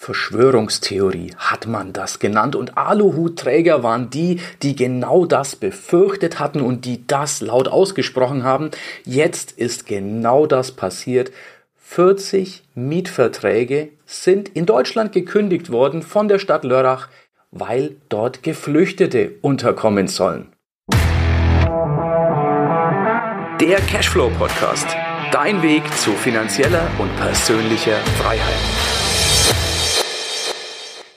Verschwörungstheorie hat man das genannt und Aluhutträger waren die, die genau das befürchtet hatten und die das laut ausgesprochen haben. Jetzt ist genau das passiert. 40 Mietverträge sind in Deutschland gekündigt worden von der Stadt Lörrach, weil dort Geflüchtete unterkommen sollen. Der Cashflow Podcast. Dein Weg zu finanzieller und persönlicher Freiheit.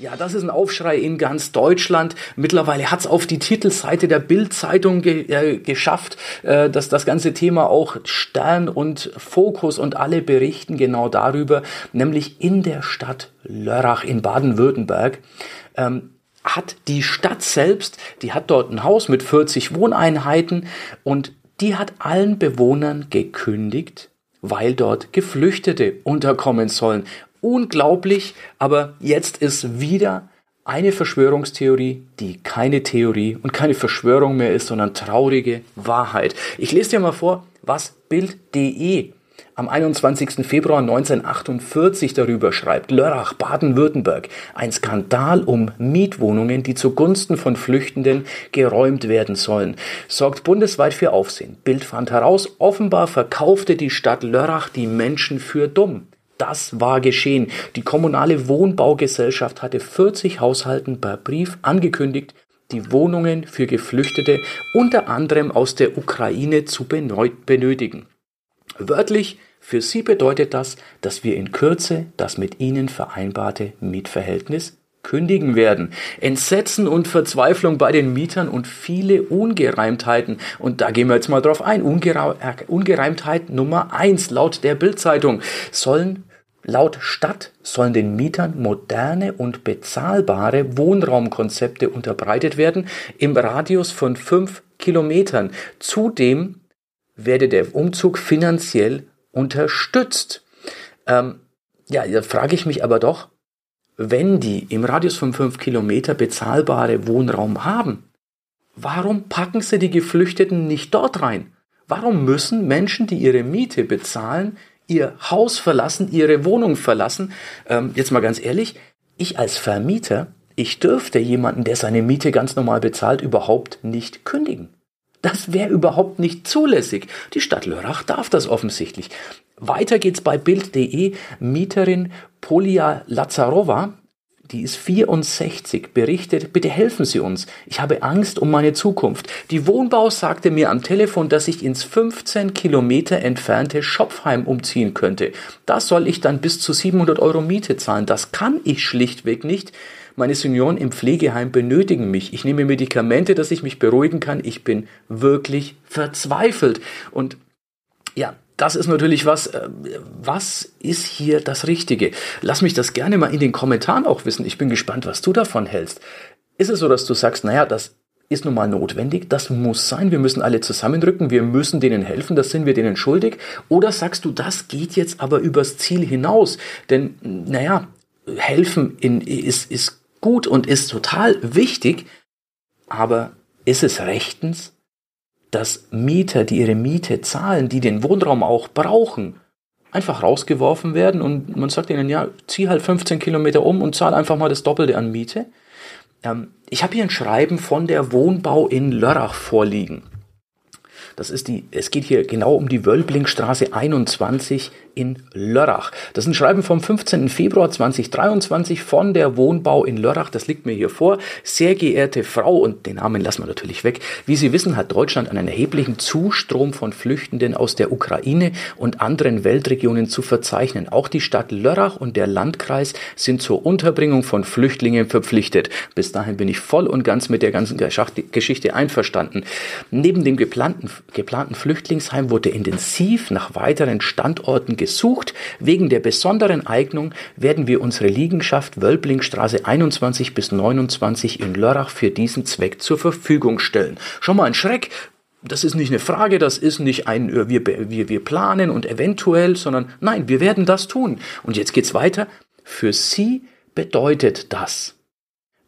Ja, das ist ein Aufschrei in ganz Deutschland. Mittlerweile hat es auf die Titelseite der Bild-Zeitung ge äh, geschafft, äh, dass das ganze Thema auch Stern und Fokus und alle berichten genau darüber, nämlich in der Stadt Lörrach in Baden-Württemberg. Ähm, hat die Stadt selbst, die hat dort ein Haus mit 40 Wohneinheiten und die hat allen Bewohnern gekündigt, weil dort Geflüchtete unterkommen sollen unglaublich, aber jetzt ist wieder eine Verschwörungstheorie, die keine Theorie und keine Verschwörung mehr ist, sondern traurige Wahrheit. Ich lese dir mal vor, was Bild.de am 21. Februar 1948 darüber schreibt. Lörrach, Baden-Württemberg. Ein Skandal um Mietwohnungen, die zugunsten von Flüchtenden geräumt werden sollen, sorgt bundesweit für Aufsehen. Bild fand heraus, offenbar verkaufte die Stadt Lörrach die Menschen für dumm. Das war geschehen. Die kommunale Wohnbaugesellschaft hatte 40 Haushalten per Brief angekündigt, die Wohnungen für Geflüchtete unter anderem aus der Ukraine zu benötigen. Wörtlich, für sie bedeutet das, dass wir in Kürze das mit ihnen vereinbarte Mietverhältnis kündigen werden. Entsetzen und Verzweiflung bei den Mietern und viele Ungereimtheiten. Und da gehen wir jetzt mal drauf ein. Ungereimtheit Nummer eins laut der Bildzeitung sollen Laut Stadt sollen den Mietern moderne und bezahlbare Wohnraumkonzepte unterbreitet werden im Radius von fünf Kilometern. Zudem werde der Umzug finanziell unterstützt. Ähm, ja, da frage ich mich aber doch, wenn die im Radius von fünf Kilometer bezahlbare Wohnraum haben, warum packen sie die Geflüchteten nicht dort rein? Warum müssen Menschen, die ihre Miete bezahlen, ihr Haus verlassen, ihre Wohnung verlassen? Ähm, jetzt mal ganz ehrlich, ich als Vermieter, ich dürfte jemanden, der seine Miete ganz normal bezahlt, überhaupt nicht kündigen. Das wäre überhaupt nicht zulässig. Die Stadt Lörrach darf das offensichtlich. Weiter geht's bei Bild.de. Mieterin Polia Lazarova, die ist 64, berichtet, bitte helfen Sie uns. Ich habe Angst um meine Zukunft. Die Wohnbau sagte mir am Telefon, dass ich ins 15 Kilometer entfernte Schopfheim umziehen könnte. Da soll ich dann bis zu 700 Euro Miete zahlen. Das kann ich schlichtweg nicht. Meine Senioren im Pflegeheim benötigen mich. Ich nehme Medikamente, dass ich mich beruhigen kann. Ich bin wirklich verzweifelt. Und ja, das ist natürlich was, äh, was ist hier das Richtige? Lass mich das gerne mal in den Kommentaren auch wissen. Ich bin gespannt, was du davon hältst. Ist es so, dass du sagst, naja, das ist nun mal notwendig, das muss sein, wir müssen alle zusammenrücken, wir müssen denen helfen, das sind wir denen schuldig? Oder sagst du, das geht jetzt aber übers Ziel hinaus? Denn, naja, helfen in, ist, ist gut und ist total wichtig, aber ist es rechtens? Dass Mieter, die ihre Miete zahlen, die den Wohnraum auch brauchen, einfach rausgeworfen werden und man sagt ihnen, ja, zieh halt 15 Kilometer um und zahl einfach mal das Doppelte an Miete. Ähm, ich habe hier ein Schreiben von der Wohnbau in Lörrach vorliegen. Das ist die, es geht hier genau um die Wölblingstraße 21 in Lörrach. Das ist ein Schreiben vom 15. Februar 2023 von der Wohnbau in Lörrach. Das liegt mir hier vor. Sehr geehrte Frau, und den Namen lassen wir natürlich weg. Wie Sie wissen, hat Deutschland einen erheblichen Zustrom von Flüchtenden aus der Ukraine und anderen Weltregionen zu verzeichnen. Auch die Stadt Lörrach und der Landkreis sind zur Unterbringung von Flüchtlingen verpflichtet. Bis dahin bin ich voll und ganz mit der ganzen Geschichte einverstanden. Neben dem geplanten, geplanten Flüchtlingsheim wurde intensiv nach weiteren Standorten gesucht. Wegen der besonderen Eignung werden wir unsere Liegenschaft Wölblingstraße 21 bis 29 in Lörrach für diesen Zweck zur Verfügung stellen. Schon mal ein Schreck. Das ist nicht eine Frage, das ist nicht ein, äh, wir, wir, wir planen und eventuell, sondern nein, wir werden das tun. Und jetzt geht's weiter. Für Sie bedeutet das,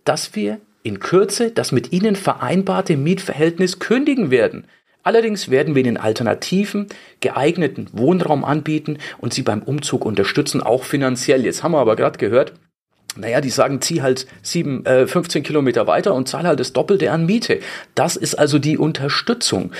dass wir in Kürze das mit Ihnen vereinbarte Mietverhältnis kündigen werden. Allerdings werden wir den alternativen, geeigneten Wohnraum anbieten und sie beim Umzug unterstützen, auch finanziell. Jetzt haben wir aber gerade gehört, naja, die sagen, zieh halt sieben, äh, 15 Kilometer weiter und zahl halt das Doppelte an Miete. Das ist also die Unterstützung.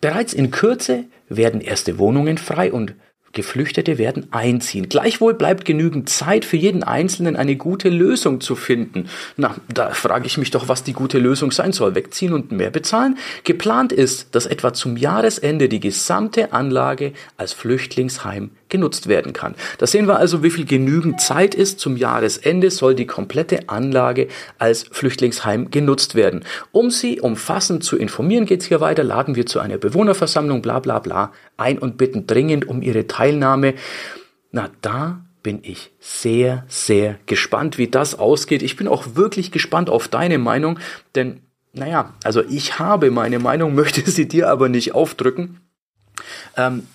Bereits in Kürze werden erste Wohnungen frei und Geflüchtete werden einziehen. Gleichwohl bleibt genügend Zeit für jeden Einzelnen eine gute Lösung zu finden. Na, da frage ich mich doch, was die gute Lösung sein soll. Wegziehen und mehr bezahlen? Geplant ist, dass etwa zum Jahresende die gesamte Anlage als Flüchtlingsheim genutzt werden kann. Da sehen wir also, wie viel genügend Zeit ist. Zum Jahresende soll die komplette Anlage als Flüchtlingsheim genutzt werden. Um Sie umfassend zu informieren, geht es hier weiter. Laden wir zu einer Bewohnerversammlung, bla bla bla, ein und bitten dringend um Ihre Teilnahme. Na, da bin ich sehr, sehr gespannt, wie das ausgeht. Ich bin auch wirklich gespannt auf deine Meinung, denn, naja, also ich habe meine Meinung, möchte sie dir aber nicht aufdrücken. Ähm,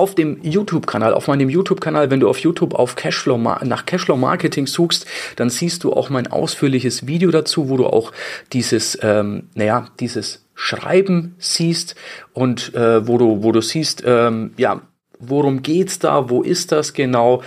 auf dem YouTube-Kanal, auf meinem YouTube-Kanal, wenn du auf YouTube auf Cashflow nach Cashflow Marketing suchst, dann siehst du auch mein ausführliches Video dazu, wo du auch dieses, ähm, naja, dieses Schreiben siehst und äh, wo du, wo du siehst, ähm, ja, worum geht's da, wo ist das genau?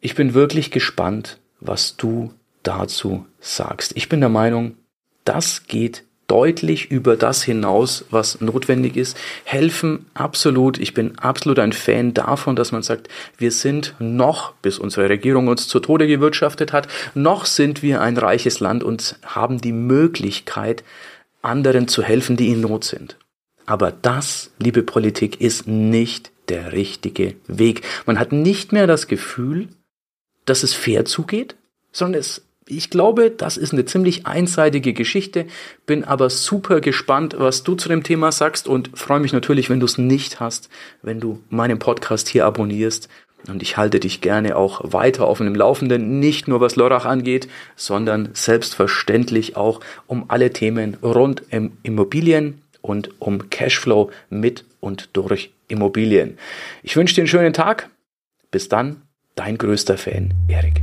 Ich bin wirklich gespannt, was du dazu sagst. Ich bin der Meinung, das geht deutlich über das hinaus, was notwendig ist. Helfen absolut. Ich bin absolut ein Fan davon, dass man sagt, wir sind noch, bis unsere Regierung uns zu Tode gewirtschaftet hat, noch sind wir ein reiches Land und haben die Möglichkeit, anderen zu helfen, die in Not sind. Aber das, liebe Politik, ist nicht der richtige Weg. Man hat nicht mehr das Gefühl, dass es fair zugeht, sondern es ich glaube, das ist eine ziemlich einseitige Geschichte, bin aber super gespannt, was du zu dem Thema sagst und freue mich natürlich, wenn du es nicht hast, wenn du meinen Podcast hier abonnierst. Und ich halte dich gerne auch weiter auf dem Laufenden, nicht nur was Lorach angeht, sondern selbstverständlich auch um alle Themen rund um Immobilien und um Cashflow mit und durch Immobilien. Ich wünsche dir einen schönen Tag. Bis dann, dein größter Fan, Erik.